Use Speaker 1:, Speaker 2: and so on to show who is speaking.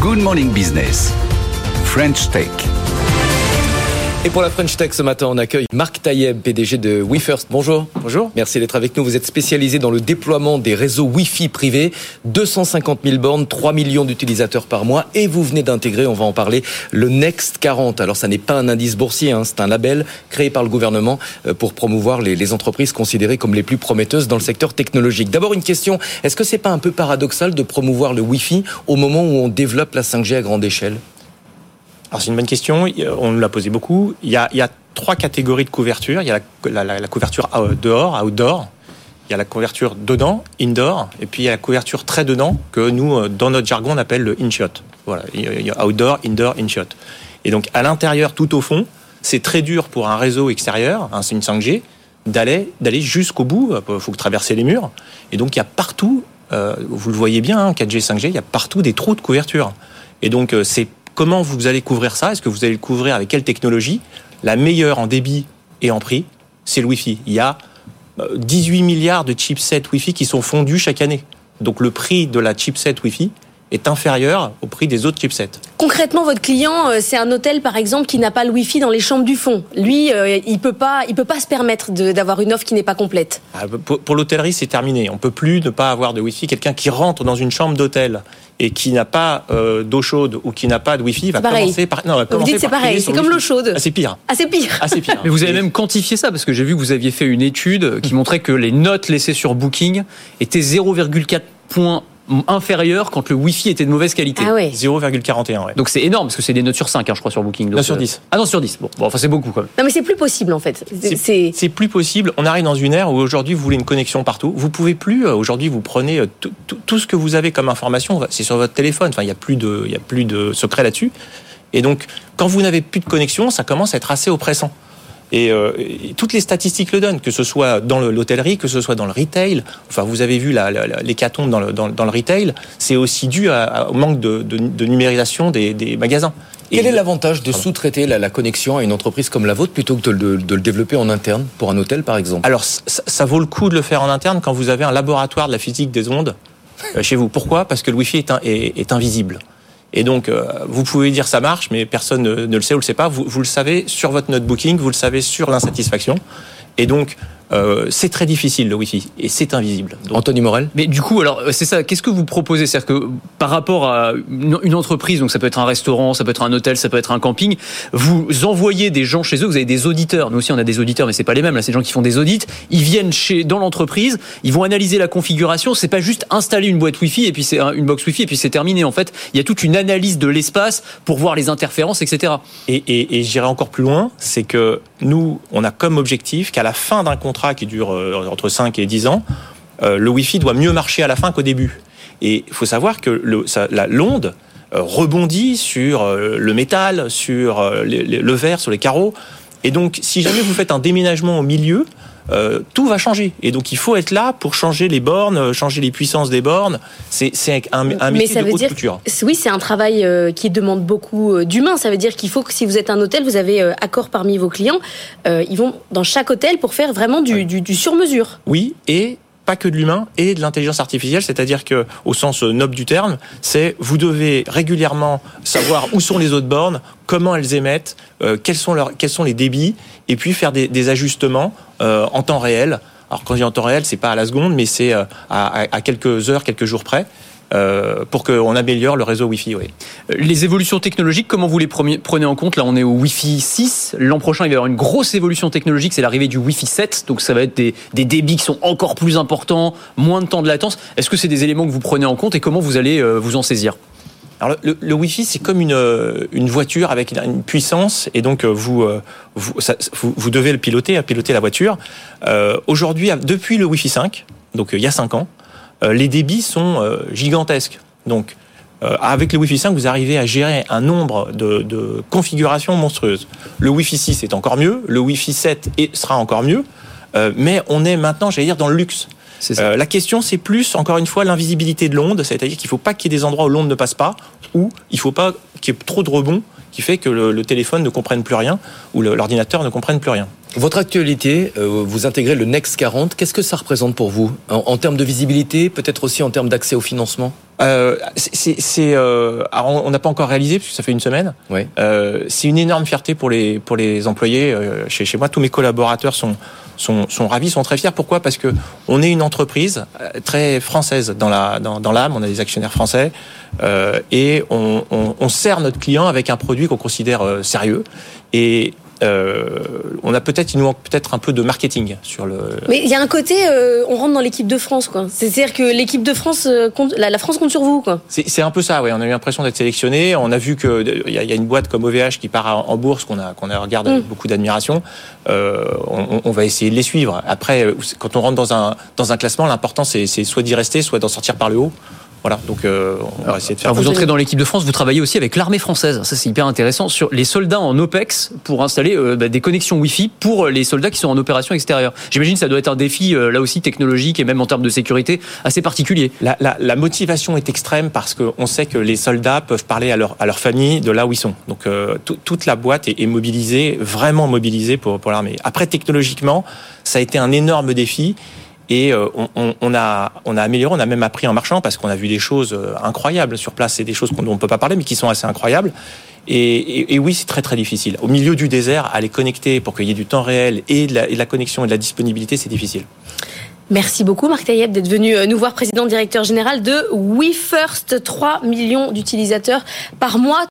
Speaker 1: Good Morning Business. French Tech.
Speaker 2: Et pour la French Tech ce matin, on accueille Marc Taïeb, PDG de WeFirst. Bonjour.
Speaker 3: Bonjour.
Speaker 2: Merci d'être avec nous. Vous êtes spécialisé dans le déploiement des réseaux Wi-Fi privés, 250 000 bornes, 3 millions d'utilisateurs par mois, et vous venez d'intégrer, on va en parler, le Next 40. Alors, ça n'est pas un indice boursier, hein, c'est un label créé par le gouvernement euh, pour promouvoir les, les entreprises considérées comme les plus prometteuses dans le secteur technologique. D'abord, une question est-ce que c'est pas un peu paradoxal de promouvoir le Wi-Fi au moment où on développe la 5G à grande échelle?
Speaker 3: Alors c'est une bonne question, on nous l'a posé beaucoup. Il y, a, il y a trois catégories de couverture. Il y a la, la, la, couverture dehors, outdoor. Il y a la couverture dedans, indoor. Et puis il y a la couverture très dedans, que nous, dans notre jargon, on appelle le in-shot. Voilà, il y a outdoor, indoor, in-shot. Et donc à l'intérieur, tout au fond, c'est très dur pour un réseau extérieur, hein, c'est une 5G, d'aller d'aller jusqu'au bout. Il faut traverser les murs. Et donc il y a partout, euh, vous le voyez bien, hein, 4G, 5G, il y a partout des trous de couverture. Et donc euh, c'est Comment vous allez couvrir ça? Est-ce que vous allez le couvrir avec quelle technologie? La meilleure en débit et en prix, c'est le Wi-Fi. Il y a 18 milliards de chipsets Wi-Fi qui sont fondus chaque année. Donc le prix de la chipset Wi-Fi est inférieur au prix des autres chipsets.
Speaker 4: Concrètement, votre client, euh, c'est un hôtel par exemple qui n'a pas le Wi-Fi dans les chambres du fond. Lui, euh, il peut pas, il peut pas se permettre d'avoir une offre qui n'est pas complète.
Speaker 3: Ah, pour, pour l'hôtellerie, c'est terminé. On peut plus ne pas avoir de Wi-Fi. Quelqu'un qui rentre dans une chambre d'hôtel et qui n'a pas euh, d'eau chaude ou qui n'a pas de Wi-Fi va
Speaker 4: pareil.
Speaker 3: commencer par. Non, va
Speaker 4: Vous dites c'est pareil, c'est comme l'eau chaude.
Speaker 3: Ah, c'est pire.
Speaker 4: Ah, c'est pire.
Speaker 3: Ah, c'est pire.
Speaker 5: Mais vous avez même quantifié ça parce que j'ai vu que vous aviez fait une étude qui montrait que les notes laissées sur Booking étaient 0,4 points inférieur quand le Wi-Fi était de mauvaise qualité.
Speaker 4: Ah ouais.
Speaker 3: 0,41, ouais.
Speaker 5: Donc c'est énorme parce que c'est des notes sur 5, hein, je crois, sur Booking. Donc,
Speaker 3: 9 sur 10.
Speaker 5: Ah non, sur 10. Bon, bon enfin c'est beaucoup quand même.
Speaker 4: Non mais c'est plus possible en fait.
Speaker 3: C'est c'est plus possible. On arrive dans une ère où aujourd'hui vous voulez une connexion partout. Vous pouvez plus. euh, Aujourd'hui, vous prenez euh, tout, tout- tout ce que vous avez comme information, c'est sur votre téléphone. Enfin, il y a plus de, il y a plus de secret là-dessus. Et donc, quand vous n'avez plus de connexion, ça commence à être assez oppressant. Et, euh, et toutes les statistiques le donnent, que ce soit dans le- l'hôtellerie, que ce soit dans le retail. Enfin, vous avez vu l'hécatombe dans le, dans, le- dans le retail. C'est aussi dû à- à- au manque de, de- de numérisation des, des magasins.
Speaker 2: Quel est l'avantage de sous-traiter la, la connexion à une entreprise comme la vôtre plutôt que de, le- de le développer en interne pour un hôtel par exemple?
Speaker 3: Alors, ça, ça vaut le coup de le faire en interne quand vous avez un laboratoire de la physique des ondes euh, chez vous. Pourquoi? Parce que le Wi-Fi est, un- est- est invisible. Et donc, euh, vous pouvez dire ça marche, mais personne ne, ne le sait ou le sait pas. Vous, vous le savez sur votre note booking, vous le savez sur l'insatisfaction. Et donc, euh, c'est très difficile le Wi-Fi et c'est invisible. Donc,
Speaker 2: Anthony Morel
Speaker 5: Mais du coup, alors c'est ça. Qu'est-ce que vous proposez? C'est-à-dire que par rapport à une entreprise, donc ça peut être un restaurant, ça peut être un hôtel, ça peut être un camping, vous envoyez des gens chez eux. Vous avez des auditeurs. Nous aussi, on a des auditeurs, mais c'est pas les mêmes. Là, c'est des gens qui font des audits. Ils viennent chez dans l'entreprise. Ils vont analyser la configuration. C'est pas juste installer une boîte Wi-Fi et puis c'est un- une box Wi-Fi et puis c'est terminé. En fait, il y a toute une analyse de l'espace pour voir les interférences, etc.
Speaker 3: Et, et, et j'irai encore plus loin, c'est que nous, on a comme objectif qu'à la fin d'un contrat qui dure euh, entre 5 et 10 ans, euh, le Wi-Fi doit mieux marcher à la fin qu'au début. Et il faut savoir que la- l'onde euh, rebondit sur le métal, sur le verre, sur les carreaux. Et donc, si jamais vous faites un déménagement au milieu, euh, tout va changer. Et donc, il faut être là pour changer les bornes, euh, changer les puissances des bornes. C'est c'est un, un
Speaker 4: Mais
Speaker 3: métier
Speaker 4: ça
Speaker 3: de
Speaker 4: veut
Speaker 3: haute
Speaker 4: dire,
Speaker 3: couture.
Speaker 4: oui, c'est un travail euh, qui demande beaucoup euh, d'humains. Ça veut dire qu'il faut que si vous êtes un hôtel, vous avez euh, accord parmi vos clients. Euh, ils vont dans chaque hôtel pour faire vraiment du, du, du sur-mesure.
Speaker 3: Oui, et pas que de l'humain et de l'intelligence artificielle, c'est-à-dire que au sens noble du terme, c'est vous devez régulièrement savoir où sont les autres bornes, comment elles émettent, euh, quels sont leurs, quels sont les débits, et puis faire des, ajustements euh, en temps réel. Alors quand je dis en temps réel, c'est pas à la seconde, mais c'est euh, à quelques heures, quelques jours près, euh, pour qu'on améliore le réseau Wi-Fi. Oui.
Speaker 5: Les évolutions technologiques, comment vous les prenez en compte? Là, on est au Wi-Fi 6. L'an prochain, il va y avoir une grosse évolution technologique, c'est l'arrivée du Wi-Fi 7. Donc, ça va être des, des débits qui sont encore plus importants, moins de temps de latence. Est-ce que c'est des éléments que vous prenez en compte et comment vous allez euh, vous en saisir?
Speaker 3: Alors le, Wi-Fi, c'est comme une, euh, une voiture avec une, une puissance, et donc euh, vous, euh, vous, ça- vous, vous devez le piloter, piloter la voiture. Euh, Aujourd'hui, depuis le Wi-Fi 5, donc euh, il y a 5 ans, euh, les débits sont euh, gigantesques. Donc euh, avec le Wi-Fi 5, vous arrivez à gérer un nombre de, de configurations monstrueuses. Le Wi-Fi 6 est encore mieux, le Wi-Fi 7 est- sera encore mieux, euh, mais on est maintenant, j'allais dire, dans le luxe. Euh, la question, c'est plus, encore une fois, l'invisibilité de l'onde, c'est-à-dire qu'il ne faut pas qu'il y ait des endroits où l'onde ne passe pas, ou il ne faut pas qu'il y ait trop de rebond qui fait que le, le téléphone ne comprenne plus rien, ou l'ordinateur ne comprenne plus rien.
Speaker 2: Votre actualité, euh, vous intégrez le Next 40. Qu'est-ce que ça représente pour vous en, en termes de visibilité, peut-être aussi en termes d'accès au financement?
Speaker 3: Euh, c'est, euh, on n'a pas encore réalisé puisque ça fait une semaine.
Speaker 2: Oui.
Speaker 3: Euh, c'est une énorme fierté pour les pour les employés. Euh, chez chez moi, tous mes collaborateurs sont sont, sont ravis, sont très fiers. Pourquoi? Parce que on est une entreprise euh, très française dans la dans, dans l'âme. On a des actionnaires français euh, et on, on, on sert notre client avec un produit qu'on considère sérieux. Et euh, on a peut-être, il nous manque peut-être un peu de marketing sur le.
Speaker 4: Mais il y a un côté, euh, on rentre dans l'équipe de France, quoi. C'est-à-dire que l'équipe de France, euh, compte, la, la, France compte sur vous, quoi.
Speaker 3: C'est un peu ça, ouais. On a eu l'impression d'être sélectionné. On a vu que il y, y, a une boîte comme OVH qui part en bourse qu'on a qu'on regardé avec mm. beaucoup d'admiration. Euh, on, on, va essayer de les suivre. Après, quand on rentre dans un dans un classement, l'important c'est soit d'y rester, soit d'en sortir par le haut. Voilà, donc euh, on va essayer de faire.
Speaker 5: Alors vous entrez dans l'équipe de France, vous travaillez aussi avec l'armée française. Ça c'est hyper intéressant sur les soldats en OPEX pour installer euh, bah, des connexions Wi-Fi pour les soldats qui sont en opération extérieure. J'imagine que ça doit être un défi euh, là aussi technologique et même en termes de sécurité assez particulier.
Speaker 3: La, la, la motivation est extrême parce qu'on sait que les soldats peuvent parler à leur à leur famille de là où ils sont. Donc euh, toute la boîte est, est, mobilisée, vraiment mobilisée pour pour l'armée. Après technologiquement, ça a été un énorme défi. Et euh, on, a, on a amélioré, on a même appris en marchant parce qu'on a vu des choses euh, incroyables sur place. C'est des choses dont on ne peut pas parler, mais qui sont assez incroyables. Et, oui, c'est très très difficile. Au milieu du désert, les connecter pour qu'il y ait du temps réel et de, la, et de la connexion et de la disponibilité, c'est difficile.
Speaker 4: Merci beaucoup Marc Taïeb d'être venu euh, nous voir, président directeur général de WeFirst, 3 millions d'utilisateurs par mois.